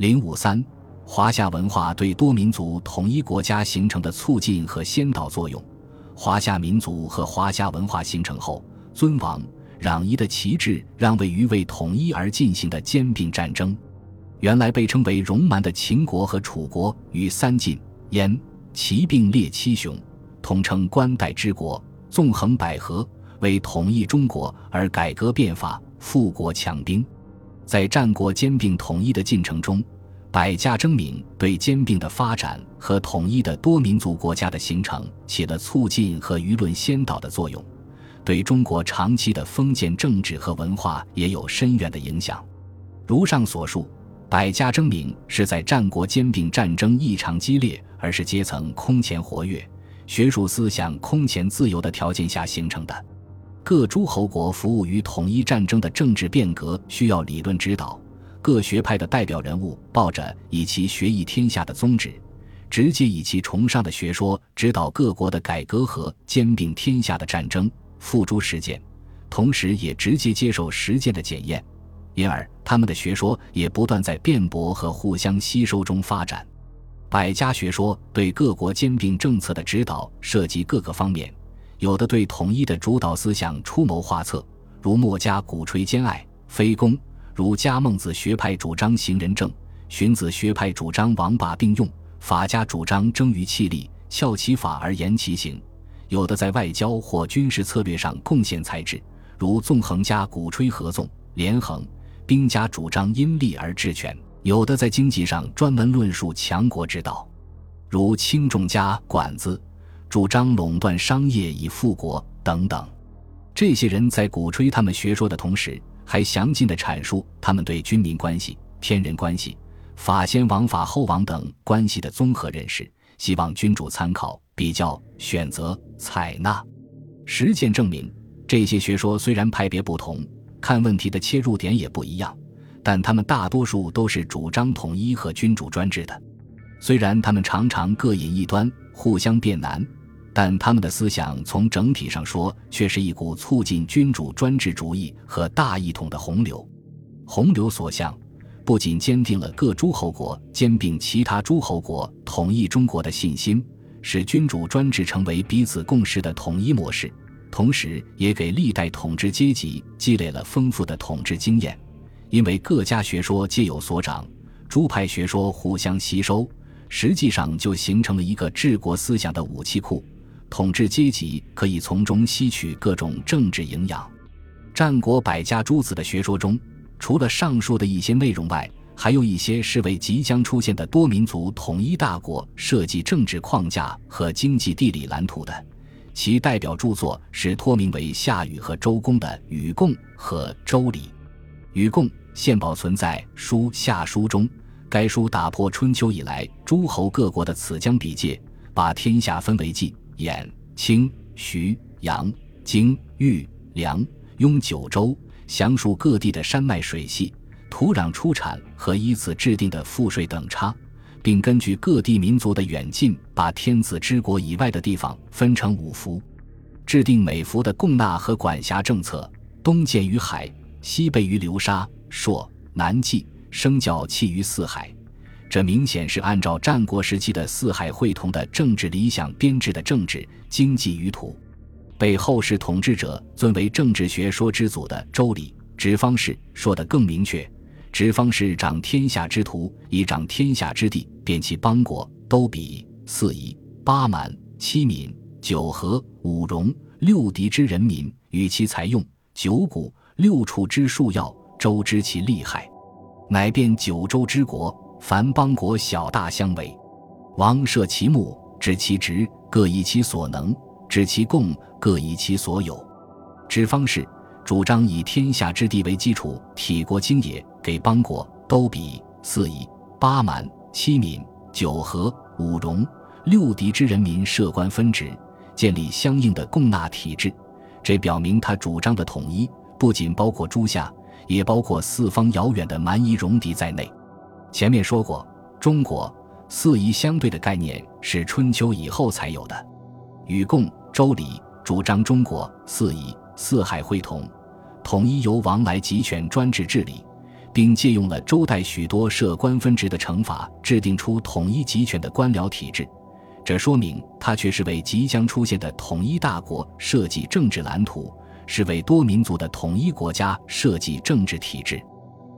零五三，华夏文化对多民族统一国家形成的促进和先导作用。华夏民族和华夏文化形成后，尊王攘夷的旗帜让位于为统一而进行的兼并战争。原来被称为戎蛮的秦国和楚国与三晋、燕、齐并列七雄，统称关代之国，纵横捭阖，为统一中国而改革变法、富国强兵。在战国兼并统一的进程中，百家争鸣对兼并的发展和统一的多民族国家的形成起了促进和舆论先导的作用，对中国长期的封建政治和文化也有深远的影响。如上所述。百家争鸣是在战国兼并战争异常激烈，而是阶层空前活跃、学术思想空前自由的条件下形成的。各诸侯国服务于统一战争的政治变革需要理论指导，各学派的代表人物抱着以其学益天下的宗旨，直接以其崇尚的学说指导各国的改革和兼并天下的战争，付诸实践，同时也直接接受实践的检验。因而，他们的学说也不断在辩驳和互相吸收中发展。百家学说对各国兼并政策的指导涉及各个方面，有的对统一的主导思想出谋划策，如墨家鼓吹兼爱非攻；如家孟子学派主张行仁政，荀子学派主张王霸并用，法家主张争于气力，效其法而言其行。有的在外交或军事策略上贡献才智，如纵横家鼓吹合纵连横。兵家主张因利而治权，有的在经济上专门论述强国之道，如轻重家管子主张垄断商业以富国等等。这些人在鼓吹他们学说的同时，还详尽地阐述他们对军民关系、天人关系、法先王法后王等关系的综合认识，希望君主参考、比较、选择、采纳。实践证明，这些学说虽然派别不同。看问题的切入点也不一样，但他们大多数都是主张统一和君主专制的。虽然他们常常各引一端，互相辩难，但他们的思想从整体上说，却是一股促进君主专制主义和大一统的洪流。洪流所向，不仅坚定了各诸侯国兼并其他诸侯国统一中国的信心，使君主专制成为彼此共识的统一模式。同时，也给历代统治阶级积累了丰富的统治经验，因为各家学说皆有所长，诸派学说互相吸收，实际上就形成了一个治国思想的武器库。统治阶级可以从中吸取各种政治营养。战国百家诸子的学说中，除了上述的一些内容外，还有一些是为即将出现的多民族统一大国设计政治框架和经济地理蓝图的。其代表著作是托名为夏禹和周公的《禹贡》和《周礼》。《禹贡》现保存在《书夏书》中，该书打破春秋以来诸侯各国的此疆彼界，把天下分为冀、兖、青、徐、阳、荆、豫、梁、雍九州，详述各地的山脉水系、土壤出产和依次制定的赋税等差。并根据各地民族的远近，把天子之国以外的地方分成五服，制定每服的供纳和管辖政策。东建于海，西备于流沙、朔，南冀，生教弃于四海。这明显是按照战国时期的四海会同的政治理想编制的政治经济舆图。被后世统治者尊为政治学说之祖的《周礼》，直方士说得更明确。直方是掌天下之徒，以掌天下之地，遍其邦国，都比四夷、八蛮、七闽、九合、五戎、六狄之人民，与其采用九谷六畜之数要，周知其利害，乃变九州之国，凡邦国小大相为。王设其目，知其职，各以其所能；知其贡，各以其所有。指方士主张以天下之地为基础，体国经也。给邦国都比四夷八蛮七闽九合五戎六狄之人民设官分职，建立相应的贡纳体制。这表明他主张的统一不仅包括诸夏，也包括四方遥远的蛮夷戎狄在内。前面说过，中国四夷相对的概念是春秋以后才有的。禹贡《周礼》主张中国四夷四海会同，统一由王来集权专制治理。并借用了周代许多设官分职的惩罚，制定出统一集权的官僚体制。这说明他却是为即将出现的统一大国设计政治蓝图，是为多民族的统一国家设计政治体制。《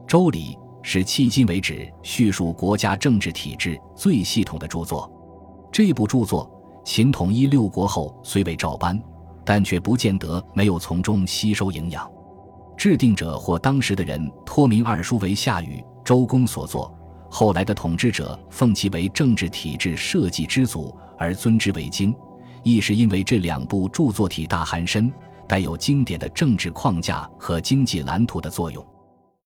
周礼》是迄今为止叙述国家政治体制最系统的著作。这部著作，秦统一六国后虽未照搬，但却不见得没有从中吸收营养。制定者或当时的人托名二叔为夏禹、周公所作，后来的统治者奉其为政治体制设计之祖而尊之为经，亦是因为这两部著作体大含深，带有经典的政治框架和经济蓝图的作用。